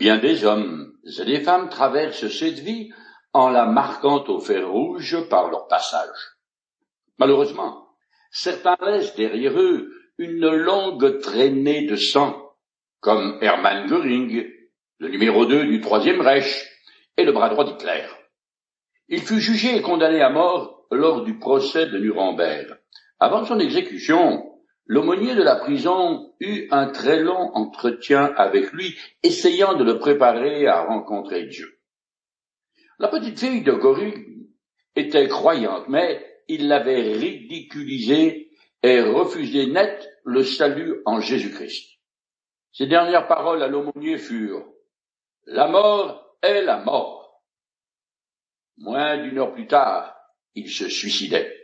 Bien des hommes et des femmes traversent cette vie en la marquant au fer rouge par leur passage. Malheureusement, certains laissent derrière eux une longue traînée de sang, comme Hermann Göring, le numéro 2 du troisième Reich et le bras droit d'Hitler. Il fut jugé et condamné à mort lors du procès de Nuremberg. Avant son exécution, l'aumônier de la prison eut un très long entretien avec lui, essayant de le préparer à rencontrer Dieu. La petite fille de Göring était croyante, mais il l'avait ridiculisée et refusé net le salut en Jésus-Christ. Ses dernières paroles à l'aumônier furent La mort est la mort. Moins d'une heure plus tard, il se suicidait.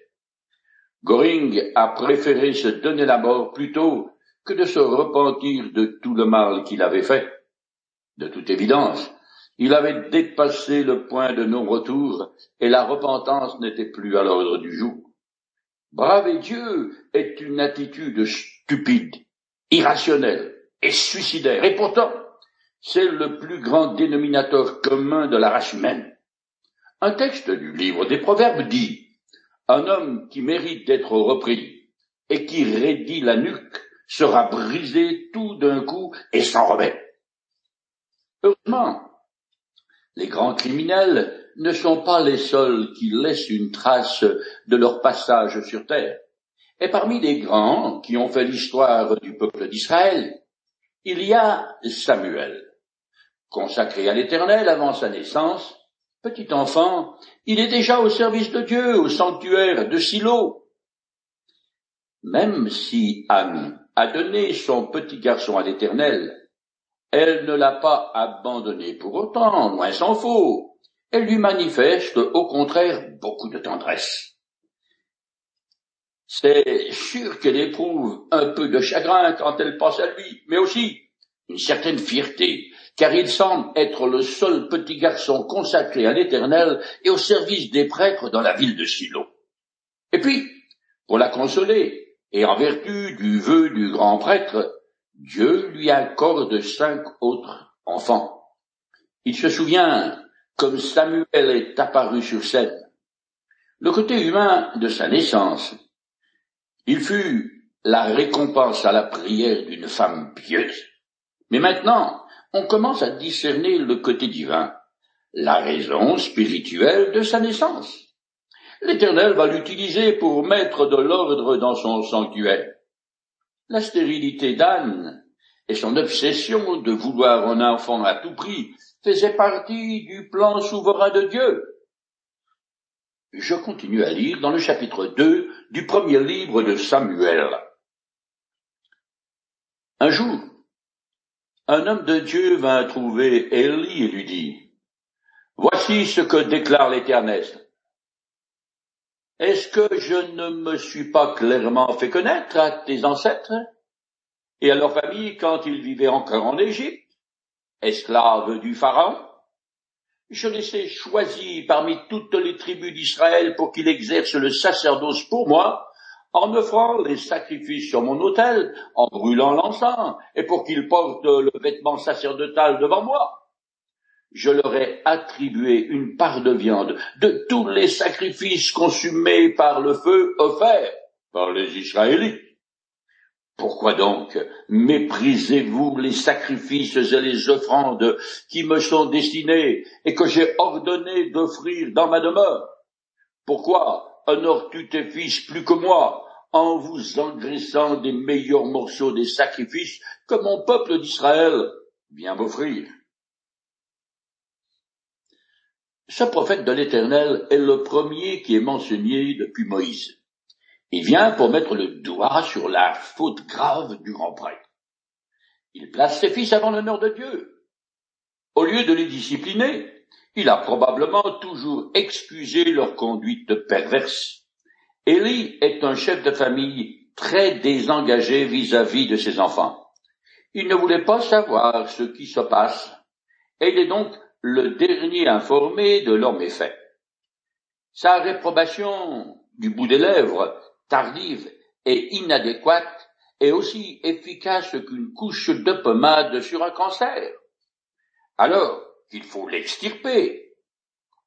Göring a préféré se donner la mort plutôt que de se repentir de tout le mal qu'il avait fait. De toute évidence, il avait dépassé le point de non-retour et la repentance n'était plus à l'ordre du jour. Braver Dieu est une attitude stupide, irrationnelle et suicidaire, et pourtant, c'est le plus grand dénominateur commun de la race humaine. Un texte du livre des Proverbes dit Un homme qui mérite d'être repris et qui raidit la nuque sera brisé tout d'un coup et s'en remet. Heureusement, les grands criminels ne sont pas les seuls qui laissent une trace de leur passage sur terre. Et parmi les grands qui ont fait l'histoire du peuple d'Israël, il y a Samuel. Consacré à l'Éternel avant sa naissance, petit enfant, il est déjà au service de Dieu, au sanctuaire de Silo. Même si Anne a donné son petit garçon à l'Éternel, elle ne l'a pas abandonné pour autant, loin s'en faut. Elle lui manifeste au contraire beaucoup de tendresse. C'est sûr qu'elle éprouve un peu de chagrin quand elle pense à lui, mais aussi une certaine fierté, car il semble être le seul petit garçon consacré à l'Éternel et au service des prêtres dans la ville de Silo. Et puis, pour la consoler, et en vertu du vœu du grand prêtre, Dieu lui accorde cinq autres enfants. Il se souvient comme Samuel est apparu sur scène. Le côté humain de sa naissance, il fut la récompense à la prière d'une femme pieuse. Mais maintenant, on commence à discerner le côté divin, la raison spirituelle de sa naissance. L'Éternel va l'utiliser pour mettre de l'ordre dans son sanctuaire. La stérilité d'Anne et son obsession de vouloir un enfant à tout prix faisaient partie du plan souverain de Dieu. Je continue à lire dans le chapitre 2 du premier livre de Samuel. Un jour, un homme de Dieu vint trouver Élie et lui dit, Voici ce que déclare l'Éternel. Est-ce que je ne me suis pas clairement fait connaître à tes ancêtres et à leur famille quand ils vivaient encore en Égypte, esclaves du Pharaon? Je les ai choisis parmi toutes les tribus d'Israël pour qu'ils exercent le sacerdoce pour moi, en offrant les sacrifices sur mon autel, en brûlant l'encens, et pour qu'ils portent le vêtement sacerdotal devant moi. Je leur ai attribué une part de viande de tous les sacrifices consumés par le feu offerts par les Israélites. Pourquoi donc méprisez-vous les sacrifices et les offrandes qui me sont destinés et que j'ai ordonné d'offrir dans ma demeure? Pourquoi honores-tu tes fils plus que moi? En vous engraissant des meilleurs morceaux des sacrifices que mon peuple d'Israël vient m'offrir ce prophète de l'Éternel est le premier qui est mentionné depuis Moïse. Il vient pour mettre le doigt sur la faute grave du grand prêtre. Il place ses fils avant l'honneur de Dieu. Au lieu de les discipliner, il a probablement toujours excusé leur conduite perverse. Élie est un chef de famille très désengagé vis-à-vis -vis de ses enfants. Il ne voulait pas savoir ce qui se passe, et il est donc le dernier informé de leurs méfaits. Sa réprobation du bout des lèvres, tardive et inadéquate, est aussi efficace qu'une couche de pommade sur un cancer. alors qu'il faut l'extirper.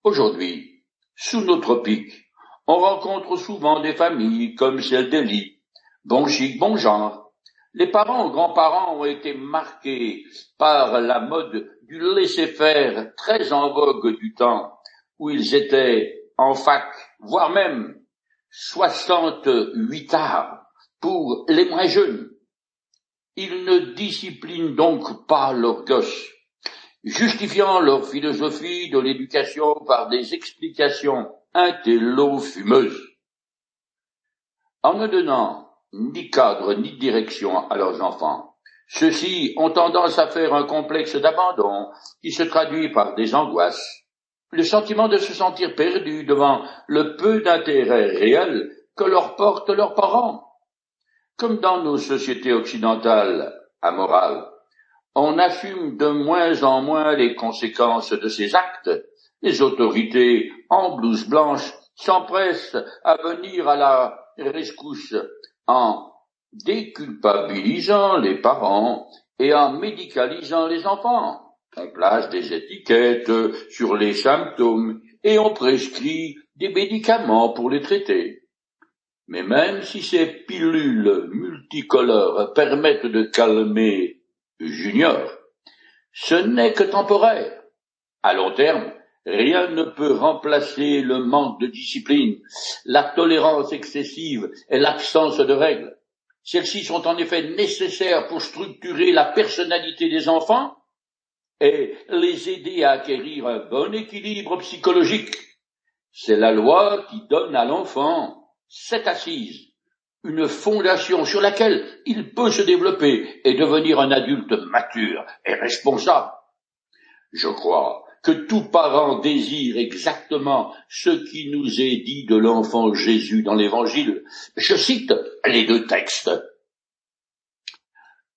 Aujourd'hui, sous nos tropiques, on rencontre souvent des familles comme celle d'Elie, bon chic, bon genre. Les parents ou grands-parents ont été marqués par la mode du laisser-faire très en vogue du temps où ils étaient en fac, voire même 68 arts pour les moins jeunes. Ils ne disciplinent donc pas leurs gosses, justifiant leur philosophie de l'éducation par des explications intello-fumeuses. En ne donnant ni cadre ni direction à leurs enfants, ceux-ci ont tendance à faire un complexe d'abandon qui se traduit par des angoisses, le sentiment de se sentir perdu devant le peu d'intérêt réel que leur portent leurs parents. Comme dans nos sociétés occidentales amorales, on assume de moins en moins les conséquences de ces actes. Les autorités en blouse blanche s'empressent à venir à la rescousse en déculpabilisant les parents et en médicalisant les enfants. On place des étiquettes sur les symptômes et on prescrit des médicaments pour les traiter. Mais même si ces pilules multicolores permettent de calmer Junior, ce n'est que temporaire. À long terme, rien ne peut remplacer le manque de discipline, la tolérance excessive et l'absence de règles. Celles-ci sont en effet nécessaires pour structurer la personnalité des enfants et les aider à acquérir un bon équilibre psychologique. C'est la loi qui donne à l'enfant cette assise, une fondation sur laquelle il peut se développer et devenir un adulte mature et responsable. Je crois que tout parent désire exactement ce qui nous est dit de l'enfant Jésus dans l'Évangile. Je cite les deux textes.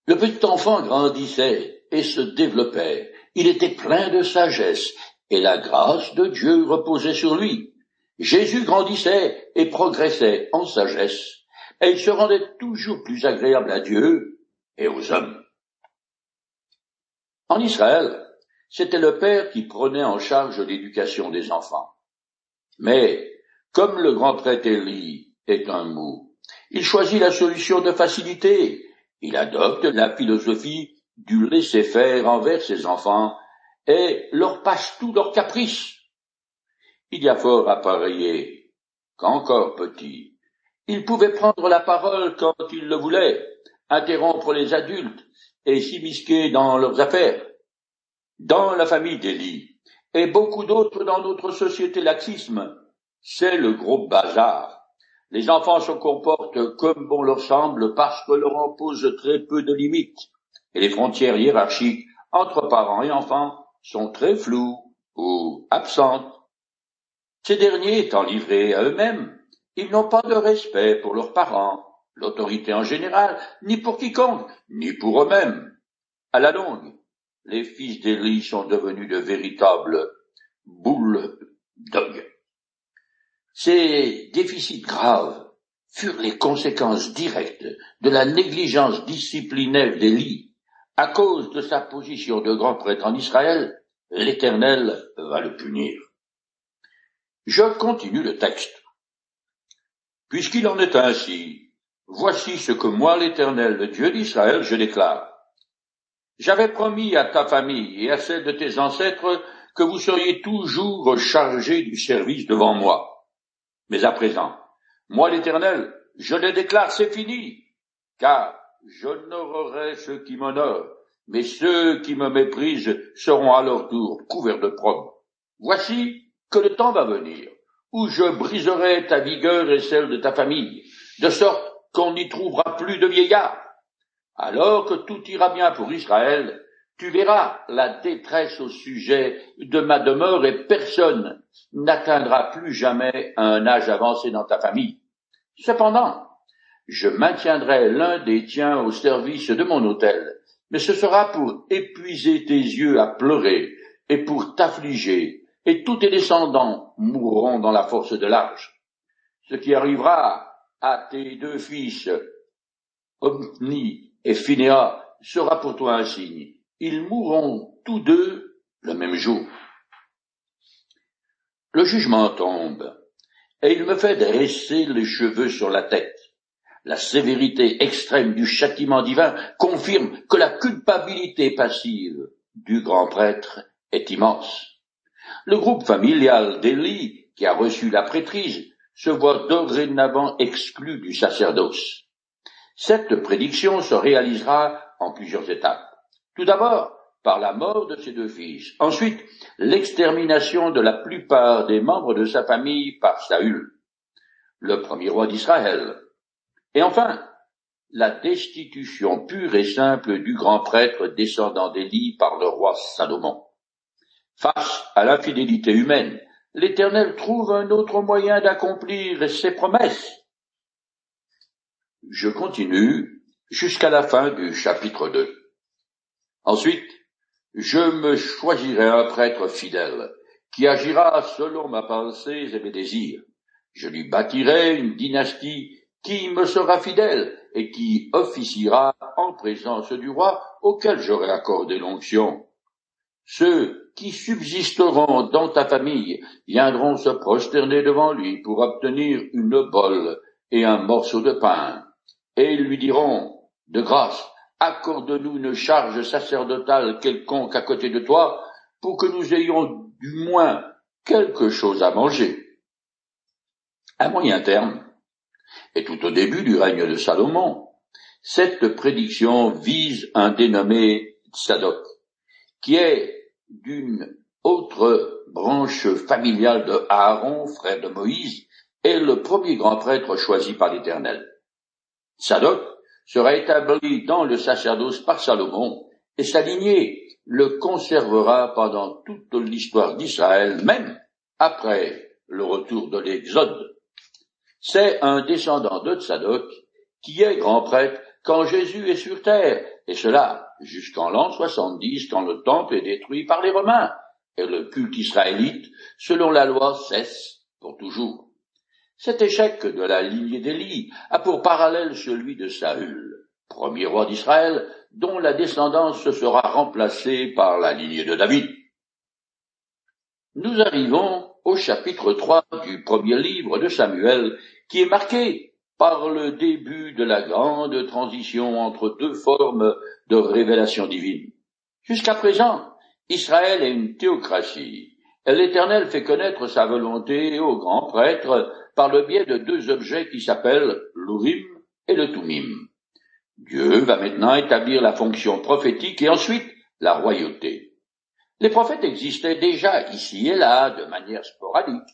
Le petit enfant grandissait et se développait. Il était plein de sagesse et la grâce de Dieu reposait sur lui. Jésus grandissait et progressait en sagesse et il se rendait toujours plus agréable à Dieu et aux hommes. En Israël, c'était le père qui prenait en charge l'éducation des enfants. Mais, comme le grand prêtre Élie est un mou, il choisit la solution de facilité il adopte la philosophie du laisser-faire envers ses enfants et leur passe tous leurs caprices. Il y a fort à parier qu'encore petit, il pouvait prendre la parole quand il le voulait, interrompre les adultes et s'immisquer dans leurs affaires. Dans la famille d'Élie et beaucoup d'autres dans notre société laxisme, c'est le gros bazar. Les enfants se comportent comme bon leur semble parce que leur impose très peu de limites, et les frontières hiérarchiques entre parents et enfants sont très floues ou absentes. Ces derniers étant livrés à eux-mêmes, ils n'ont pas de respect pour leurs parents, l'autorité en général, ni pour quiconque, ni pour eux-mêmes. À la longue, les fils d'Élie sont devenus de véritables boules d'og. Ces déficits graves furent les conséquences directes de la négligence disciplinaire d'Élie. À cause de sa position de grand prêtre en Israël, l'Éternel va le punir. Je continue le texte. Puisqu'il en est ainsi, voici ce que moi, l'Éternel, le Dieu d'Israël, je déclare. J'avais promis à ta famille et à celle de tes ancêtres que vous seriez toujours chargés du service devant moi. Mais à présent, moi l'Éternel, je le déclare, c'est fini, car j'honorerai ceux qui m'honorent, mais ceux qui me méprisent seront à leur tour couverts de propre. Voici que le temps va venir, où je briserai ta vigueur et celle de ta famille, de sorte qu'on n'y trouvera plus de vieillards. Alors que tout ira bien pour Israël, tu verras la détresse au sujet de ma demeure et personne n'atteindra plus jamais un âge avancé dans ta famille. Cependant, je maintiendrai l'un des tiens au service de mon hôtel, mais ce sera pour épuiser tes yeux à pleurer et pour t'affliger, et tous tes descendants mourront dans la force de l'âge. Ce qui arrivera à tes deux fils, Omni et Phinéa, sera pour toi un signe ils mourront tous deux le même jour. Le jugement tombe, et il me fait dresser les cheveux sur la tête. La sévérité extrême du châtiment divin confirme que la culpabilité passive du grand prêtre est immense. Le groupe familial d'Élie, qui a reçu la prêtrise, se voit dorénavant exclu du sacerdoce. Cette prédiction se réalisera en plusieurs étapes. Tout d'abord, par la mort de ses deux fils. Ensuite, l'extermination de la plupart des membres de sa famille par Saül, le premier roi d'Israël. Et enfin, la destitution pure et simple du grand prêtre descendant d'Élie par le roi Salomon. Face à l'infidélité humaine, l'Éternel trouve un autre moyen d'accomplir ses promesses. Je continue jusqu'à la fin du chapitre 2. Ensuite, je me choisirai un prêtre fidèle, qui agira selon ma pensée et mes désirs. Je lui bâtirai une dynastie qui me sera fidèle et qui officiera en présence du roi auquel j'aurai accordé l'onction. Ceux qui subsisteront dans ta famille viendront se prosterner devant lui pour obtenir une bolle et un morceau de pain, et ils lui diront, de grâce, accorde-nous une charge sacerdotale quelconque à côté de toi, pour que nous ayons du moins quelque chose à manger. À moyen terme, et tout au début du règne de Salomon, cette prédiction vise un dénommé Sadok, qui est d'une autre branche familiale de Aaron, frère de Moïse, et le premier grand prêtre choisi par l'Éternel. Sadok sera établi dans le sacerdoce par Salomon, et sa lignée le conservera pendant toute l'histoire d'Israël, même après le retour de l'Exode. C'est un descendant de Tsadok qui est grand prêtre quand Jésus est sur terre, et cela jusqu'en l'an 70 quand le temple est détruit par les Romains, et le culte israélite, selon la loi, cesse pour toujours. Cet échec de la lignée d'Élie a pour parallèle celui de Saül, premier roi d'Israël, dont la descendance sera remplacée par la lignée de David. Nous arrivons au chapitre 3 du premier livre de Samuel, qui est marqué par le début de la grande transition entre deux formes de révélation divine. Jusqu'à présent, Israël est une théocratie. L'Éternel fait connaître sa volonté aux grands prêtres par le biais de deux objets qui s'appellent l'Urim et le Tumim. Dieu va maintenant établir la fonction prophétique et ensuite la royauté. Les prophètes existaient déjà ici et là de manière sporadique,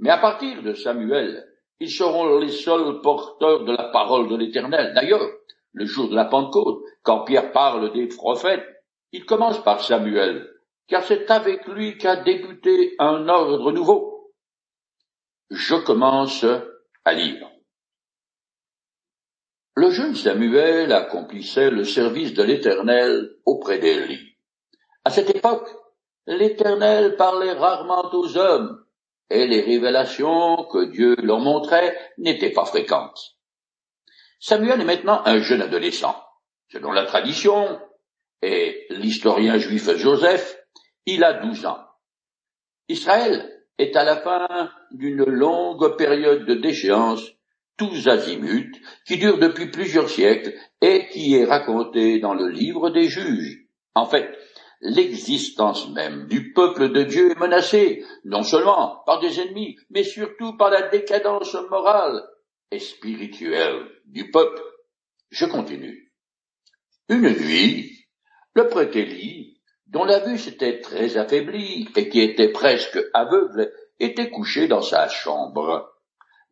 mais à partir de Samuel, ils seront les seuls porteurs de la parole de l'Éternel. D'ailleurs, le jour de la Pentecôte, quand Pierre parle des prophètes, il commence par Samuel, car c'est avec lui qu'a débuté un ordre nouveau. Je commence à lire. Le jeune Samuel accomplissait le service de l'Éternel auprès d'Élie. À cette époque, l'Éternel parlait rarement aux hommes, et les révélations que Dieu leur montrait n'étaient pas fréquentes. Samuel est maintenant un jeune adolescent. Selon la tradition et l'historien juif Joseph, il a douze ans. Israël est à la fin d'une longue période de déchéance tous azimuts, qui dure depuis plusieurs siècles et qui est racontée dans le livre des juges. En fait, l'existence même du peuple de Dieu est menacée, non seulement par des ennemis, mais surtout par la décadence morale et spirituelle du peuple. Je continue. Une nuit, le prêtre dont la vue s'était très affaiblie et qui était presque aveugle, était couché dans sa chambre.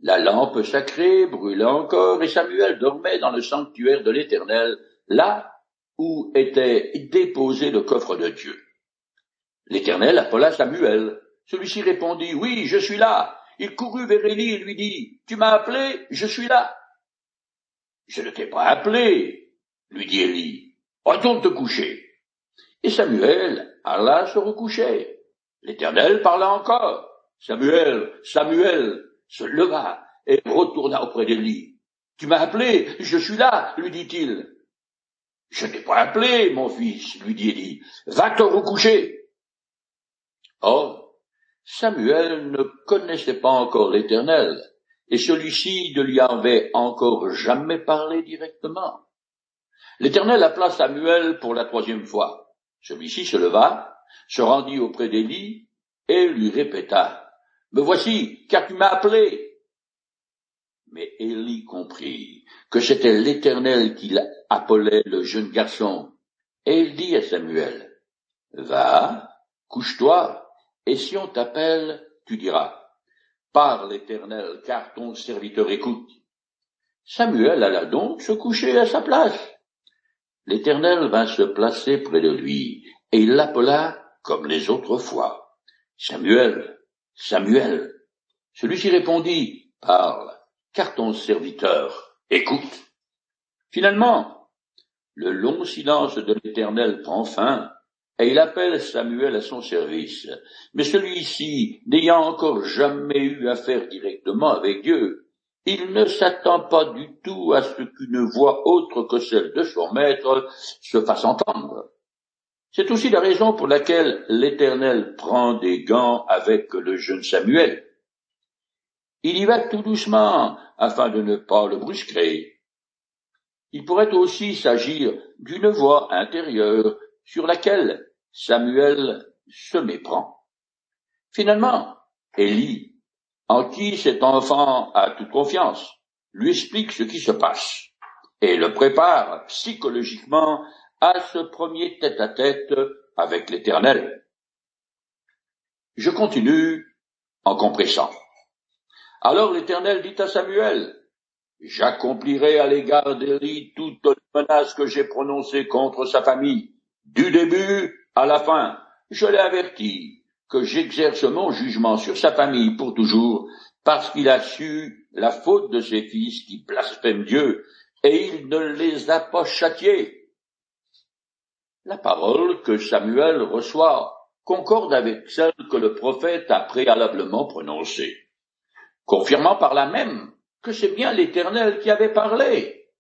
La lampe sacrée brûlait encore et Samuel dormait dans le sanctuaire de l'Éternel, là où était déposé le coffre de Dieu. L'Éternel appela Samuel. Celui-ci répondit, Oui, je suis là. Il courut vers Élie et lui dit, Tu m'as appelé, je suis là. Je ne t'ai pas appelé, lui dit Élie. Retourne te coucher. Et Samuel alla se recoucher. L'Éternel parla encore. Samuel, Samuel se leva et retourna auprès d'Élie. Tu m'as appelé, je suis là, lui dit-il. Je n'ai pas appelé, mon fils, lui dit Élie. Va te recoucher. Or, Samuel ne connaissait pas encore l'Éternel, et celui-ci ne lui avait encore jamais parlé directement. L'Éternel appela Samuel pour la troisième fois. Celui-ci se leva, se rendit auprès d'Élie, et lui répéta, Me voici, car tu m'as appelé. Mais Élie comprit que c'était l'Éternel qui appelait le jeune garçon, et il dit à Samuel, Va, couche-toi, et si on t'appelle, tu diras, Parle, l'Éternel, car ton serviteur écoute. Samuel alla donc se coucher à sa place. L'Éternel vint se placer près de lui, et il l'appela comme les autres fois. Samuel, Samuel. Celui-ci répondit, Parle, car ton serviteur écoute. Finalement, le long silence de l'Éternel prend fin, et il appelle Samuel à son service. Mais celui-ci, n'ayant encore jamais eu affaire directement avec Dieu, il ne s'attend pas du tout à ce qu'une voix autre que celle de son maître se fasse entendre. C'est aussi la raison pour laquelle l'Éternel prend des gants avec le jeune Samuel. Il y va tout doucement afin de ne pas le brusquer. Il pourrait aussi s'agir d'une voix intérieure sur laquelle Samuel se méprend. Finalement, Élie, en qui cet enfant a toute confiance, lui explique ce qui se passe et le prépare psychologiquement à ce premier tête-à-tête avec l'Éternel. Je continue en compressant. Alors l'Éternel dit à Samuel, J'accomplirai à l'égard d'Élie toutes les menaces que j'ai prononcées contre sa famille du début à la fin, je l'ai averti que j'exerce mon jugement sur sa famille pour toujours, parce qu'il a su la faute de ses fils qui blasphèment Dieu, et il ne les a pas châtiés. La parole que Samuel reçoit concorde avec celle que le prophète a préalablement prononcée, confirmant par là même que c'est bien l'Éternel qui avait parlé.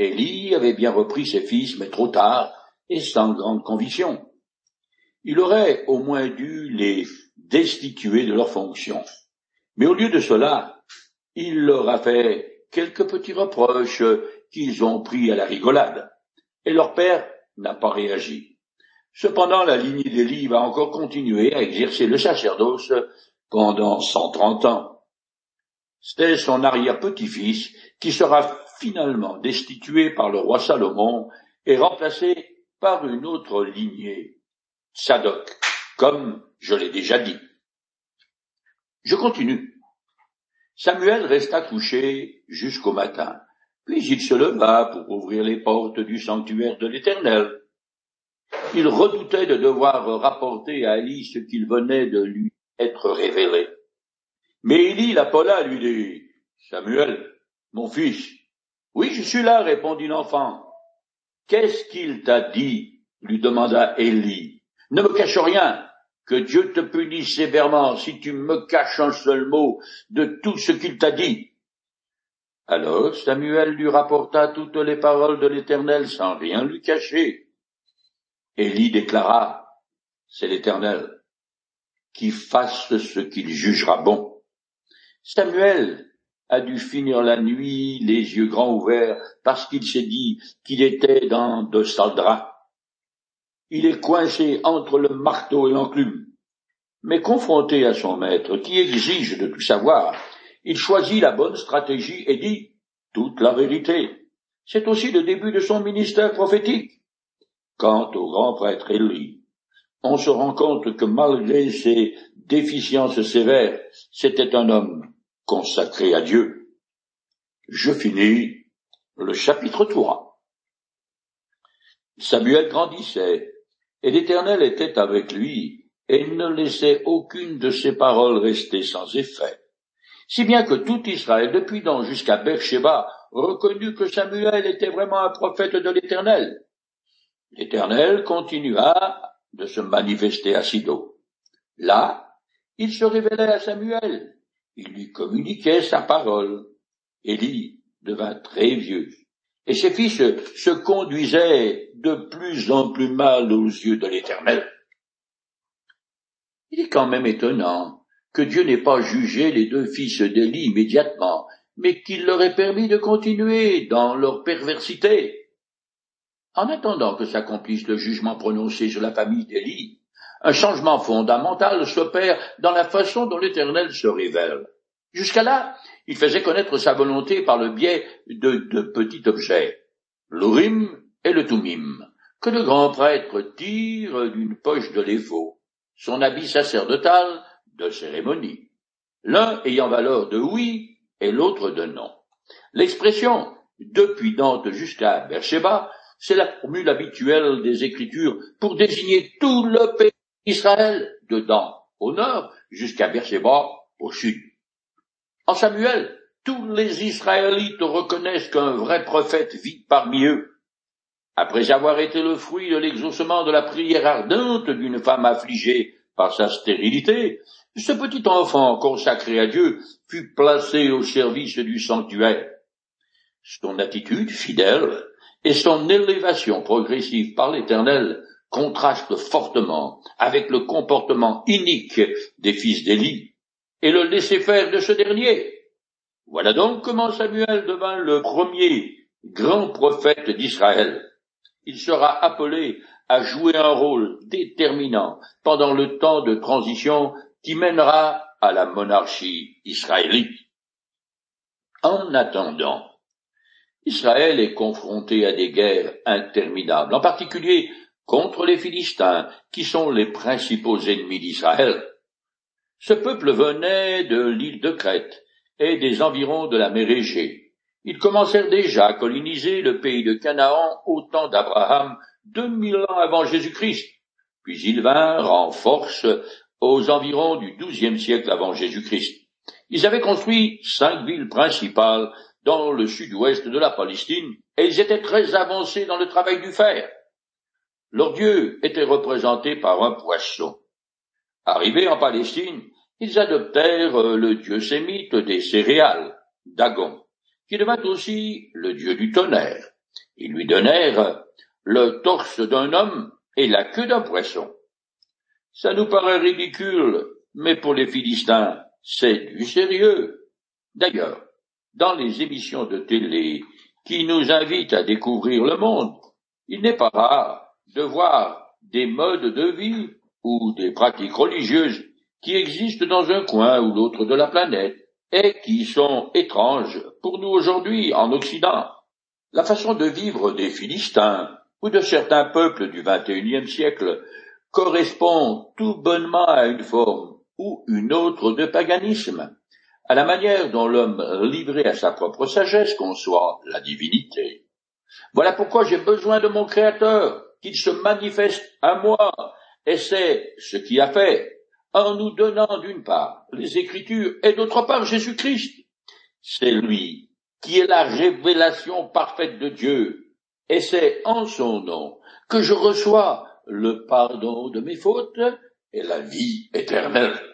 Élie avait bien repris ses fils, mais trop tard, et sans grande conviction. Il aurait au moins dû les destituer de leurs fonctions. Mais au lieu de cela, il leur a fait quelques petits reproches qu'ils ont pris à la rigolade. Et leur père n'a pas réagi. Cependant, la lignée d'Élie va encore continuer à exercer le sacerdoce pendant cent trente ans. C'est son arrière-petit-fils qui sera finalement destitué par le roi Salomon et remplacé par une autre lignée, Sadoc, comme je l'ai déjà dit. Je continue. Samuel resta couché jusqu'au matin, puis il se leva pour ouvrir les portes du sanctuaire de l'Éternel. Il redoutait de devoir rapporter à Élie ce qu'il venait de lui être révélé. Mais Élie l'appela lui dit, Samuel, mon fils. Oui, je suis là, répondit l'enfant. Qu'est-ce qu'il t'a dit? lui demanda Élie. Ne me cache rien, que Dieu te punisse sévèrement si tu me caches un seul mot de tout ce qu'il t'a dit. Alors Samuel lui rapporta toutes les paroles de l'Éternel sans rien lui cacher. Élie déclara, c'est l'Éternel qui fasse ce qu'il jugera bon. Samuel a dû finir la nuit les yeux grands ouverts parce qu'il s'est dit qu'il était dans de sales. Il est coincé entre le marteau et l'enclume. Mais confronté à son maître qui exige de tout savoir, il choisit la bonne stratégie et dit toute la vérité. C'est aussi le début de son ministère prophétique. Quant au grand prêtre Élie, on se rend compte que malgré ses déficiences sévères, c'était un homme consacré à Dieu. Je finis le chapitre 3. Samuel grandissait, et l'Éternel était avec lui, et ne laissait aucune de ses paroles rester sans effet. Si bien que tout Israël, depuis Dan jusqu'à Beersheba, reconnut que Samuel était vraiment un prophète de l'Éternel. L'Éternel continua de se manifester à Sido. Là, il se révélait à Samuel, il lui communiquait sa parole. Élie devint très vieux, et ses fils se conduisaient de plus en plus mal aux yeux de l'Éternel. Il est quand même étonnant que Dieu n'ait pas jugé les deux fils d'Élie immédiatement, mais qu'il leur ait permis de continuer dans leur perversité. En attendant que s'accomplisse le jugement prononcé sur la famille d'Élie, un changement fondamental s'opère dans la façon dont l'Éternel se révèle. Jusqu'à là, il faisait connaître sa volonté par le biais de deux petits objets, l'Urim et le Tumim, que le grand prêtre tire d'une poche de l'éphod, son habit sacerdotal de cérémonie, l'un ayant valeur de oui et l'autre de non. L'expression depuis Dante jusqu'à Beersheba, c'est la formule habituelle des Écritures pour désigner tout le pays d'Israël, de Dan au nord jusqu'à Beersheba au sud. En Samuel, tous les Israélites reconnaissent qu'un vrai prophète vit parmi eux. Après avoir été le fruit de l'exaucement de la prière ardente d'une femme affligée par sa stérilité, ce petit enfant consacré à Dieu fut placé au service du sanctuaire. Son attitude fidèle et son élévation progressive par l'Éternel contrastent fortement avec le comportement inique des fils d'Élie et le laisser faire de ce dernier. Voilà donc comment Samuel devint le premier grand prophète d'Israël. Il sera appelé à jouer un rôle déterminant pendant le temps de transition qui mènera à la monarchie israélite. En attendant, Israël est confronté à des guerres interminables, en particulier contre les Philistins, qui sont les principaux ennemis d'Israël. Ce peuple venait de l'île de Crète et des environs de la mer Égée. Ils commencèrent déjà à coloniser le pays de Canaan au temps d'Abraham, deux mille ans avant Jésus-Christ. Puis ils vinrent en force aux environs du douzième siècle avant Jésus-Christ. Ils avaient construit cinq villes principales dans le sud-ouest de la Palestine, et ils étaient très avancés dans le travail du fer. Leur Dieu était représenté par un poisson. Arrivés en Palestine, ils adoptèrent euh, le dieu sémite des céréales, Dagon, qui devint aussi le dieu du tonnerre. Ils lui donnèrent le torse d'un homme et la queue d'un poisson. Ça nous paraît ridicule, mais pour les Philistins, c'est du sérieux. D'ailleurs, dans les émissions de télé qui nous invitent à découvrir le monde, il n'est pas rare de voir des modes de vie ou des pratiques religieuses qui existent dans un coin ou l'autre de la planète et qui sont étranges pour nous aujourd'hui en Occident. La façon de vivre des Philistins ou de certains peuples du XXIe siècle correspond tout bonnement à une forme ou une autre de paganisme, à la manière dont l'homme livré à sa propre sagesse conçoit la divinité. Voilà pourquoi j'ai besoin de mon Créateur, qu'il se manifeste à moi, et c'est ce qui a fait en nous donnant d'une part les Écritures et d'autre part Jésus-Christ. C'est lui qui est la révélation parfaite de Dieu, et c'est en son nom que je reçois le pardon de mes fautes et la vie éternelle.